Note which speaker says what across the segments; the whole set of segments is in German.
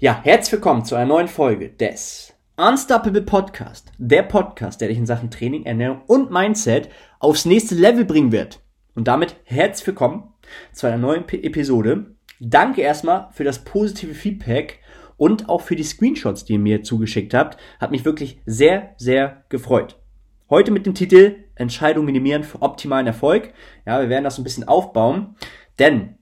Speaker 1: Ja, herzlich willkommen zu einer neuen Folge des Unstoppable Podcast. Der Podcast, der dich in Sachen Training, Ernährung und Mindset aufs nächste Level bringen wird. Und damit herzlich willkommen zu einer neuen P Episode. Danke erstmal für das positive Feedback und auch für die Screenshots, die ihr mir zugeschickt habt. Hat mich wirklich sehr, sehr gefreut. Heute mit dem Titel Entscheidung minimieren für optimalen Erfolg. Ja, wir werden das ein bisschen aufbauen. Denn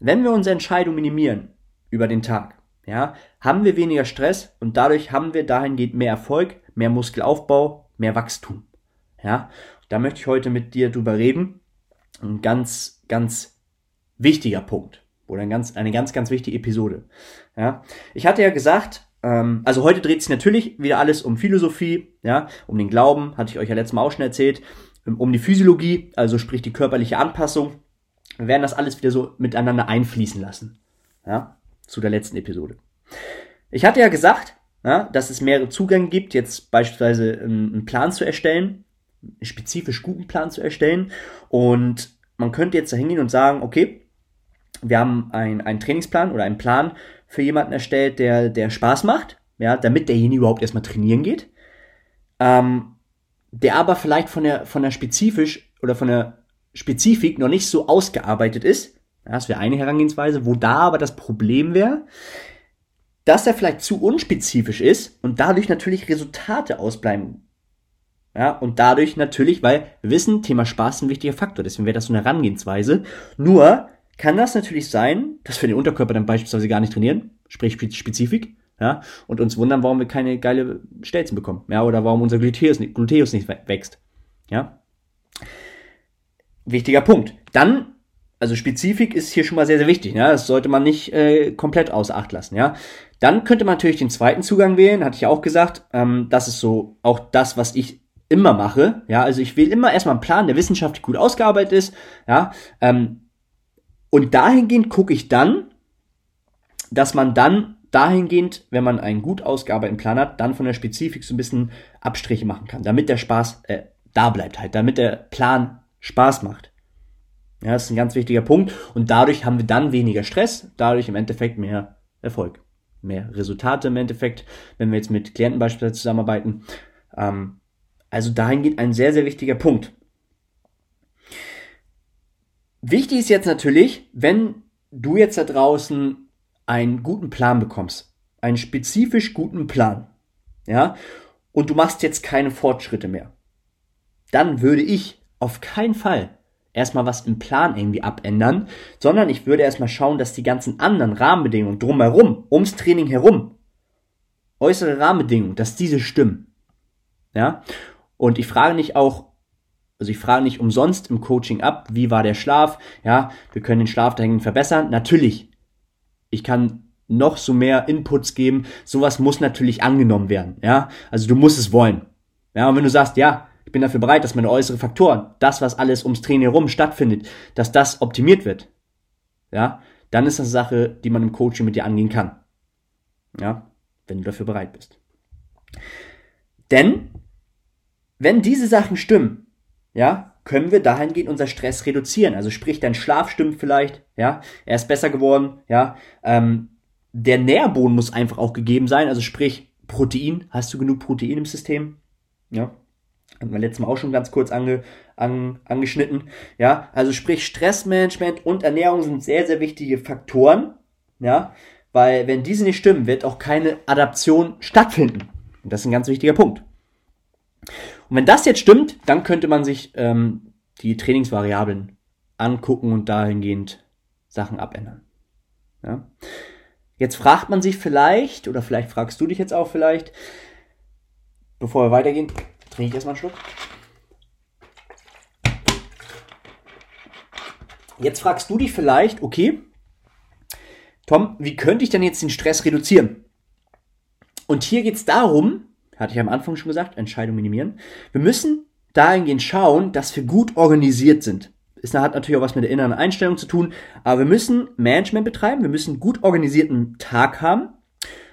Speaker 1: wenn wir unsere Entscheidung minimieren über den Tag, ja, haben wir weniger Stress und dadurch haben wir dahingehend mehr Erfolg, mehr Muskelaufbau, mehr Wachstum. Ja, da möchte ich heute mit dir drüber reden. Ein ganz, ganz wichtiger Punkt oder ein ganz, eine ganz, ganz wichtige Episode. Ja, ich hatte ja gesagt, ähm, also heute dreht sich natürlich wieder alles um Philosophie, ja, um den Glauben, hatte ich euch ja letztes Mal auch schon erzählt, um die Physiologie, also sprich die körperliche Anpassung. Wir werden das alles wieder so miteinander einfließen lassen. Ja, zu der letzten Episode. Ich hatte ja gesagt, ja, dass es mehrere Zugänge gibt, jetzt beispielsweise einen Plan zu erstellen, einen spezifisch guten Plan zu erstellen. Und man könnte jetzt da hingehen und sagen, okay, wir haben ein, einen Trainingsplan oder einen Plan für jemanden erstellt, der, der Spaß macht, ja, damit derjenige überhaupt erstmal trainieren geht. Ähm, der aber vielleicht von der, von der spezifisch oder von der Spezifik noch nicht so ausgearbeitet ist. Das wäre eine Herangehensweise, wo da aber das Problem wäre, dass er vielleicht zu unspezifisch ist und dadurch natürlich Resultate ausbleiben. Ja, und dadurch natürlich, weil wissen, Thema Spaß ist ein wichtiger Faktor, deswegen wäre das so eine Herangehensweise. Nur kann das natürlich sein, dass wir den Unterkörper dann beispielsweise gar nicht trainieren, sprich Spezifik, ja, und uns wundern, warum wir keine geile Stelzen bekommen, ja, oder warum unser Gluteus nicht, Gluteus nicht wächst, ja. Wichtiger Punkt. Dann also Spezifik ist hier schon mal sehr, sehr wichtig. Ja? Das sollte man nicht äh, komplett außer Acht lassen. Ja? Dann könnte man natürlich den zweiten Zugang wählen, hatte ich ja auch gesagt. Ähm, das ist so auch das, was ich immer mache. Ja, also ich wähle immer erstmal einen Plan, der wissenschaftlich gut ausgearbeitet ist. Ja, ähm, und dahingehend gucke ich dann, dass man dann dahingehend, wenn man einen gut ausgearbeiteten Plan hat, dann von der Spezifik so ein bisschen Abstriche machen kann, damit der Spaß äh, da bleibt halt, damit der Plan Spaß macht. Ja, das ist ein ganz wichtiger Punkt. Und dadurch haben wir dann weniger Stress, dadurch im Endeffekt mehr Erfolg, mehr Resultate im Endeffekt, wenn wir jetzt mit Klienten beispielsweise zusammenarbeiten. Ähm, also dahin geht ein sehr, sehr wichtiger Punkt. Wichtig ist jetzt natürlich, wenn du jetzt da draußen einen guten Plan bekommst, einen spezifisch guten Plan, ja, und du machst jetzt keine Fortschritte mehr, dann würde ich auf keinen Fall erstmal was im Plan irgendwie abändern, sondern ich würde erstmal schauen, dass die ganzen anderen Rahmenbedingungen drumherum, ums Training herum, äußere Rahmenbedingungen, dass diese stimmen. Ja? Und ich frage nicht auch, also ich frage nicht umsonst im Coaching ab, wie war der Schlaf? Ja, wir können den Schlaf dahingehend verbessern. Natürlich. Ich kann noch so mehr Inputs geben. Sowas muss natürlich angenommen werden. Ja, also du musst es wollen. Ja, und wenn du sagst, ja, bin dafür bereit, dass meine äußeren Faktoren, das, was alles ums Training herum stattfindet, dass das optimiert wird. Ja, dann ist das eine Sache, die man im Coaching mit dir angehen kann. Ja, wenn du dafür bereit bist. Denn, wenn diese Sachen stimmen, ja, können wir dahingehend unser Stress reduzieren. Also sprich, dein Schlaf stimmt vielleicht, ja, er ist besser geworden, ja, ähm, der Nährboden muss einfach auch gegeben sein, also sprich, Protein, hast du genug Protein im System? Ja, hatten wir letztes Mal auch schon ganz kurz ange, an, angeschnitten. Ja, also sprich Stressmanagement und Ernährung sind sehr, sehr wichtige Faktoren. Ja, weil wenn diese nicht stimmen, wird auch keine Adaption stattfinden. Und das ist ein ganz wichtiger Punkt. Und wenn das jetzt stimmt, dann könnte man sich ähm, die Trainingsvariablen angucken und dahingehend Sachen abändern. Ja. Jetzt fragt man sich vielleicht, oder vielleicht fragst du dich jetzt auch vielleicht, bevor wir weitergehen, Trinke ich erstmal einen Schluck. Jetzt fragst du dich vielleicht, okay, Tom, wie könnte ich denn jetzt den Stress reduzieren? Und hier geht es darum, hatte ich am Anfang schon gesagt, Entscheidung minimieren. Wir müssen dahingehend schauen, dass wir gut organisiert sind. Das hat natürlich auch was mit der inneren Einstellung zu tun, aber wir müssen Management betreiben, wir müssen gut organisierten Tag haben.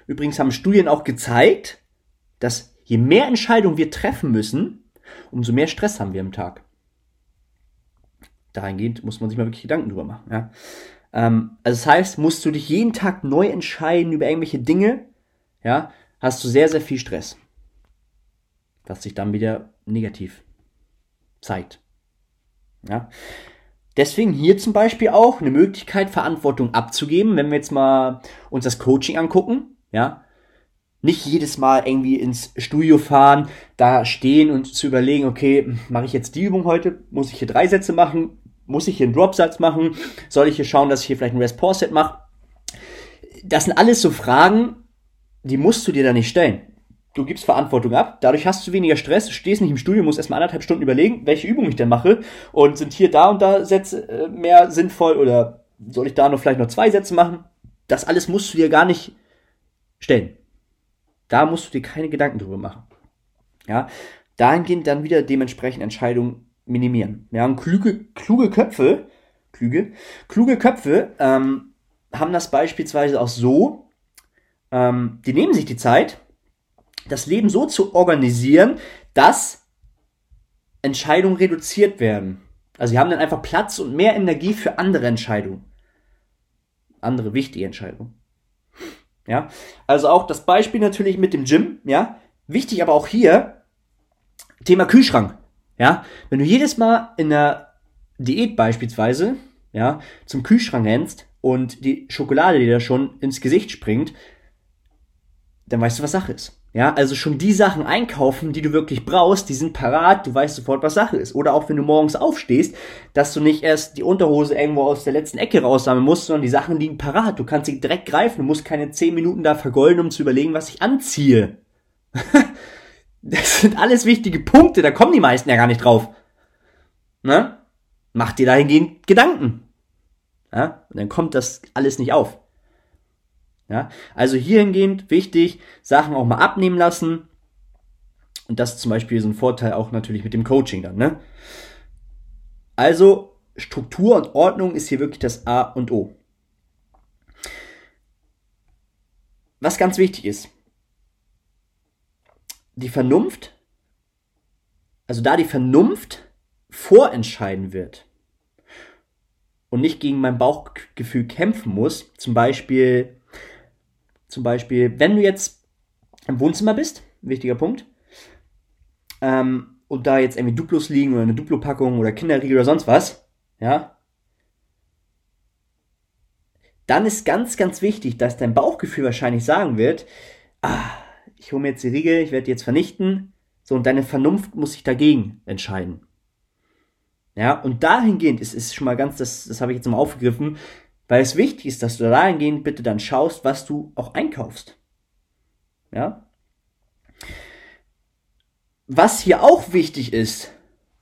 Speaker 1: Übrigens haben Studien auch gezeigt, dass Je mehr Entscheidungen wir treffen müssen, umso mehr Stress haben wir im Tag. Dahingehend muss man sich mal wirklich Gedanken drüber machen. Ja? Ähm, also das heißt, musst du dich jeden Tag neu entscheiden über irgendwelche Dinge, ja, hast du sehr, sehr viel Stress. Was sich dann wieder negativ zeigt. Ja. Deswegen hier zum Beispiel auch eine Möglichkeit, Verantwortung abzugeben, wenn wir jetzt mal uns das Coaching angucken, ja. Nicht jedes Mal irgendwie ins Studio fahren, da stehen und zu überlegen, okay, mache ich jetzt die Übung heute? Muss ich hier drei Sätze machen? Muss ich hier einen Dropsatz machen? Soll ich hier schauen, dass ich hier vielleicht ein Rest-Pause-Set mache? Das sind alles so Fragen, die musst du dir da nicht stellen. Du gibst Verantwortung ab, dadurch hast du weniger Stress, stehst nicht im Studio, musst erstmal anderthalb Stunden überlegen, welche Übung ich denn mache und sind hier da und da Sätze äh, mehr sinnvoll oder soll ich da noch vielleicht noch zwei Sätze machen? Das alles musst du dir gar nicht stellen. Da musst du dir keine Gedanken drüber machen. Ja, dahingehend dann wieder dementsprechend Entscheidungen minimieren. Ja, und kluge, kluge Köpfe, kluge, kluge Köpfe ähm, haben das beispielsweise auch so, ähm, die nehmen sich die Zeit, das Leben so zu organisieren, dass Entscheidungen reduziert werden. Also sie haben dann einfach Platz und mehr Energie für andere Entscheidungen. Andere wichtige Entscheidungen. Ja, also auch das Beispiel natürlich mit dem Gym, ja. Wichtig aber auch hier, Thema Kühlschrank. Ja, wenn du jedes Mal in der Diät beispielsweise, ja, zum Kühlschrank rennst und die Schokolade dir da schon ins Gesicht springt, dann weißt du, was Sache ist. Ja, also schon die Sachen einkaufen, die du wirklich brauchst, die sind parat, du weißt sofort, was Sache ist. Oder auch wenn du morgens aufstehst, dass du nicht erst die Unterhose irgendwo aus der letzten Ecke raussammeln musst, sondern die Sachen liegen parat. Du kannst sie direkt greifen, du musst keine 10 Minuten da vergolden, um zu überlegen, was ich anziehe. das sind alles wichtige Punkte, da kommen die meisten ja gar nicht drauf. Ne? Mach dir dahingehend Gedanken. Ja? Und dann kommt das alles nicht auf. Ja, also hier hingehend wichtig, Sachen auch mal abnehmen lassen. Und das ist zum Beispiel so ein Vorteil auch natürlich mit dem Coaching dann, ne? Also Struktur und Ordnung ist hier wirklich das A und O. Was ganz wichtig ist, die Vernunft, also da die Vernunft vorentscheiden wird und nicht gegen mein Bauchgefühl kämpfen muss, zum Beispiel zum Beispiel, wenn du jetzt im Wohnzimmer bist, wichtiger Punkt, ähm, und da jetzt irgendwie Duplos liegen oder eine Duplo-Packung oder Kinderriegel oder sonst was, ja, dann ist ganz, ganz wichtig, dass dein Bauchgefühl wahrscheinlich sagen wird, ah, ich hole mir jetzt die Riegel, ich werde die jetzt vernichten, so, und deine Vernunft muss sich dagegen entscheiden. Ja, und dahingehend ist es schon mal ganz, das, das habe ich jetzt mal aufgegriffen, weil es wichtig ist, dass du dahingehend bitte dann schaust, was du auch einkaufst. Ja? Was hier auch wichtig ist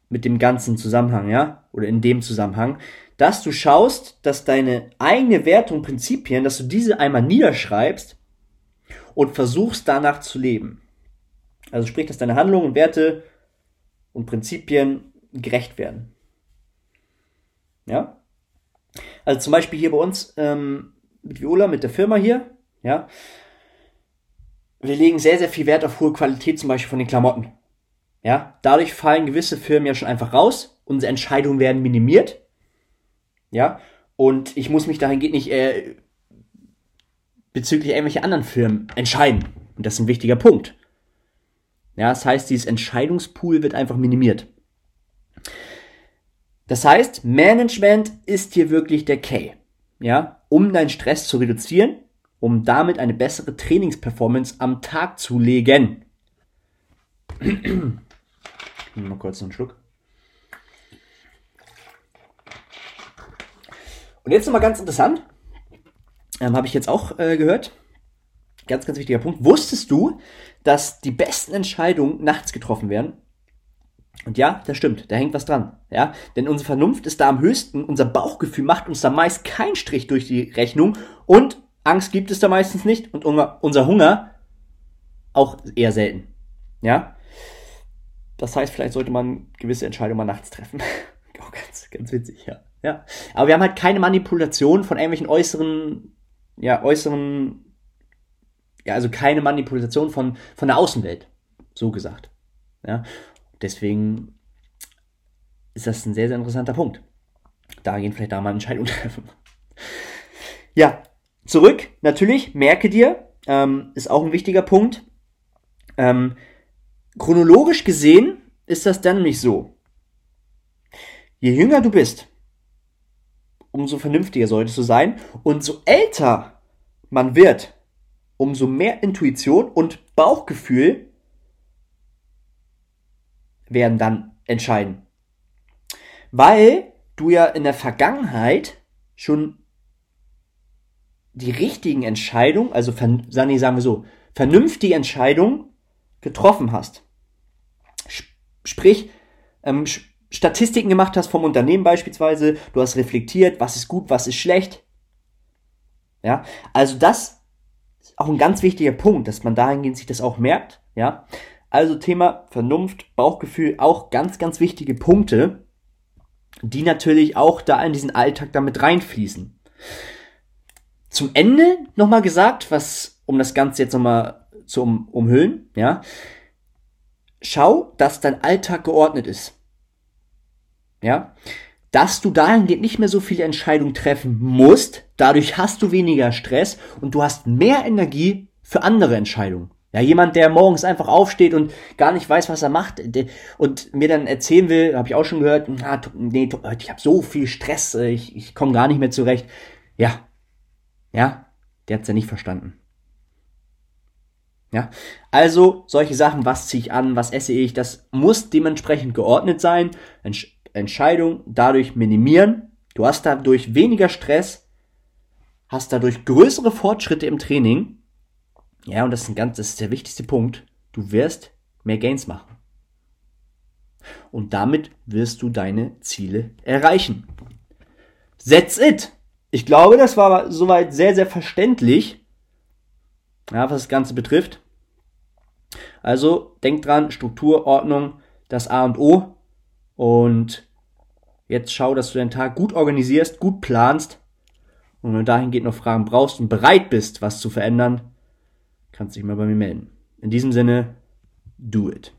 Speaker 1: mit dem ganzen Zusammenhang, ja, oder in dem Zusammenhang, dass du schaust, dass deine eigene Werte und Prinzipien, dass du diese einmal niederschreibst und versuchst danach zu leben. Also sprich, dass deine Handlungen, Werte und Prinzipien gerecht werden. Ja? Also zum Beispiel hier bei uns ähm, mit Viola, mit der Firma hier, ja. Wir legen sehr, sehr viel Wert auf hohe Qualität, zum Beispiel von den Klamotten. Ja, dadurch fallen gewisse Firmen ja schon einfach raus. Unsere Entscheidungen werden minimiert. Ja, und ich muss mich dahingehend nicht äh, bezüglich irgendwelcher anderen Firmen entscheiden. Und das ist ein wichtiger Punkt. Ja, das heißt, dieses Entscheidungspool wird einfach minimiert. Das heißt, Management ist hier wirklich der Key. Ja, um deinen Stress zu reduzieren, um damit eine bessere Trainingsperformance am Tag zu legen. Mal kurz einen Schluck. Und jetzt nochmal ganz interessant, ähm, habe ich jetzt auch äh, gehört, ganz, ganz wichtiger Punkt. Wusstest du, dass die besten Entscheidungen nachts getroffen werden? Und ja, das stimmt, da hängt was dran. Ja, denn unsere Vernunft ist da am höchsten, unser Bauchgefühl macht uns da meist keinen Strich durch die Rechnung und Angst gibt es da meistens nicht und unser Hunger auch eher selten. Ja, das heißt, vielleicht sollte man gewisse Entscheidungen mal nachts treffen. auch ganz, ganz witzig, ja. Ja, aber wir haben halt keine Manipulation von irgendwelchen äußeren, ja, äußeren, ja, also keine Manipulation von, von der Außenwelt. So gesagt. Ja, Deswegen ist das ein sehr, sehr interessanter Punkt. Da gehen vielleicht da mal Entscheidungen treffen. Ja, zurück, natürlich, merke dir, ähm, ist auch ein wichtiger Punkt. Ähm, chronologisch gesehen ist das dann nicht so. Je jünger du bist, umso vernünftiger solltest du sein. Und so älter man wird, umso mehr Intuition und Bauchgefühl werden dann entscheiden. Weil du ja in der Vergangenheit schon die richtigen Entscheidungen, also sagen wir so, vernünftige Entscheidungen getroffen hast. Sprich, ähm, Statistiken gemacht hast vom Unternehmen beispielsweise, du hast reflektiert, was ist gut, was ist schlecht. Ja, also das ist auch ein ganz wichtiger Punkt, dass man dahingehend sich das auch merkt. Ja, also Thema Vernunft, Bauchgefühl, auch ganz, ganz wichtige Punkte, die natürlich auch da in diesen Alltag damit reinfließen. Zum Ende nochmal gesagt, was, um das Ganze jetzt nochmal zu um, umhüllen, ja. Schau, dass dein Alltag geordnet ist. Ja. Dass du dahingehend nicht mehr so viele Entscheidungen treffen musst, dadurch hast du weniger Stress und du hast mehr Energie für andere Entscheidungen. Ja, jemand, der morgens einfach aufsteht und gar nicht weiß, was er macht und mir dann erzählen will, habe ich auch schon gehört, ah, nee, ich habe so viel Stress, äh, ich, ich komme gar nicht mehr zurecht. Ja, ja, der hat's ja nicht verstanden. Ja, also solche Sachen, was ziehe ich an, was esse ich, das muss dementsprechend geordnet sein. Entsch Entscheidung dadurch minimieren. Du hast dadurch weniger Stress, hast dadurch größere Fortschritte im Training ja, und das ist, ein ganz, das ist der wichtigste Punkt. Du wirst mehr Gains machen. Und damit wirst du deine Ziele erreichen. That's it. Ich glaube, das war soweit sehr, sehr verständlich, ja, was das Ganze betrifft. Also denk dran, Struktur, Ordnung, das A und O. Und jetzt schau, dass du deinen Tag gut organisierst, gut planst. Und wenn du dahingehend noch Fragen brauchst und bereit bist, was zu verändern, kannst dich mal bei mir melden. In diesem Sinne, do it.